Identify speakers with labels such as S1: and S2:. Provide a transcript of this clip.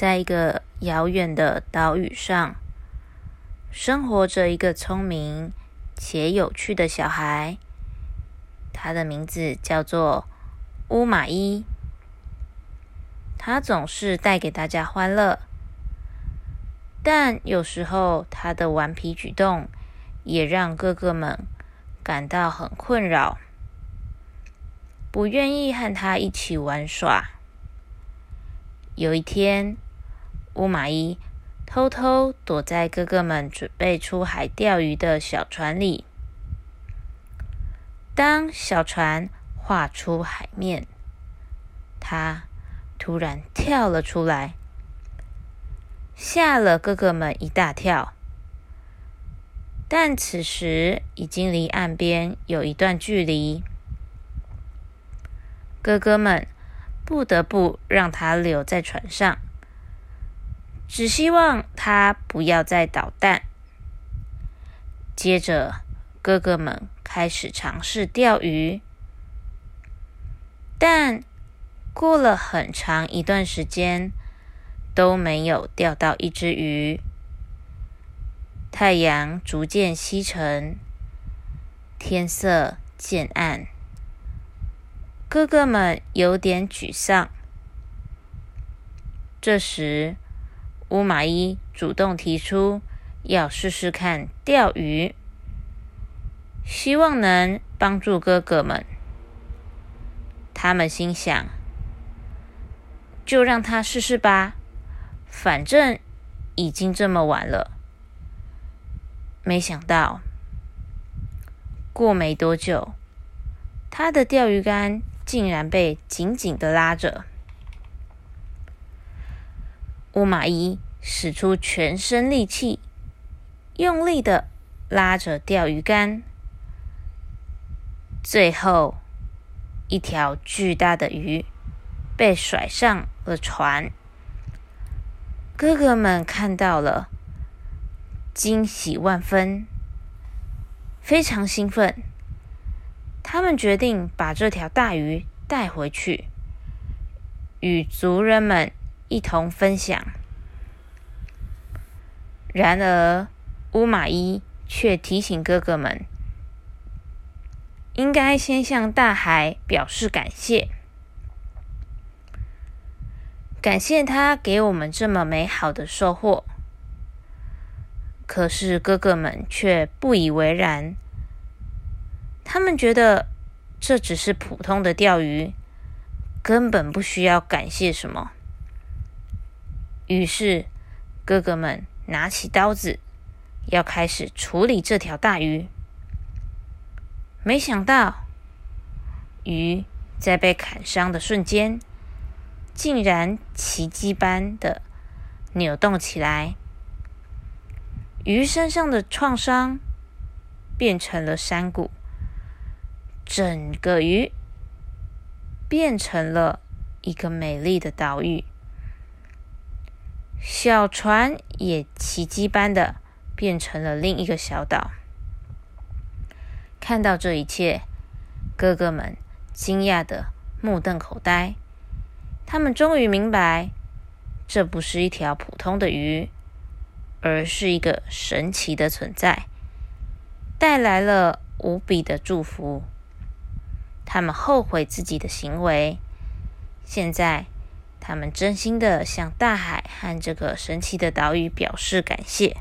S1: 在一个遥远的岛屿上，生活着一个聪明且有趣的小孩。他的名字叫做乌马伊。他总是带给大家欢乐，但有时候他的顽皮举动也让哥哥们感到很困扰，不愿意和他一起玩耍。有一天，乌马伊偷偷躲在哥哥们准备出海钓鱼的小船里。当小船划出海面，他突然跳了出来，吓了哥哥们一大跳。但此时已经离岸边有一段距离，哥哥们不得不让他留在船上。只希望他不要再捣蛋。接着，哥哥们开始尝试钓鱼，但过了很长一段时间都没有钓到一只鱼。太阳逐渐西沉，天色渐暗，哥哥们有点沮丧。这时，乌马伊主动提出要试试看钓鱼，希望能帮助哥哥们。他们心想：就让他试试吧，反正已经这么晚了。没想到，过没多久，他的钓鱼竿竟然被紧紧的拉着。乌马伊使出全身力气，用力的拉着钓鱼竿，最后一条巨大的鱼被甩上了船。哥哥们看到了，惊喜万分，非常兴奋。他们决定把这条大鱼带回去，与族人们。一同分享。然而，乌马伊却提醒哥哥们，应该先向大海表示感谢，感谢他给我们这么美好的收获。可是，哥哥们却不以为然，他们觉得这只是普通的钓鱼，根本不需要感谢什么。于是，哥哥们拿起刀子，要开始处理这条大鱼。没想到，鱼在被砍伤的瞬间，竟然奇迹般的扭动起来。鱼身上的创伤变成了山谷，整个鱼变成了一个美丽的岛屿。小船也奇迹般的变成了另一个小岛。看到这一切，哥哥们惊讶的目瞪口呆。他们终于明白，这不是一条普通的鱼，而是一个神奇的存在，带来了无比的祝福。他们后悔自己的行为，现在。他们真心的向大海和这个神奇的岛屿表示感谢。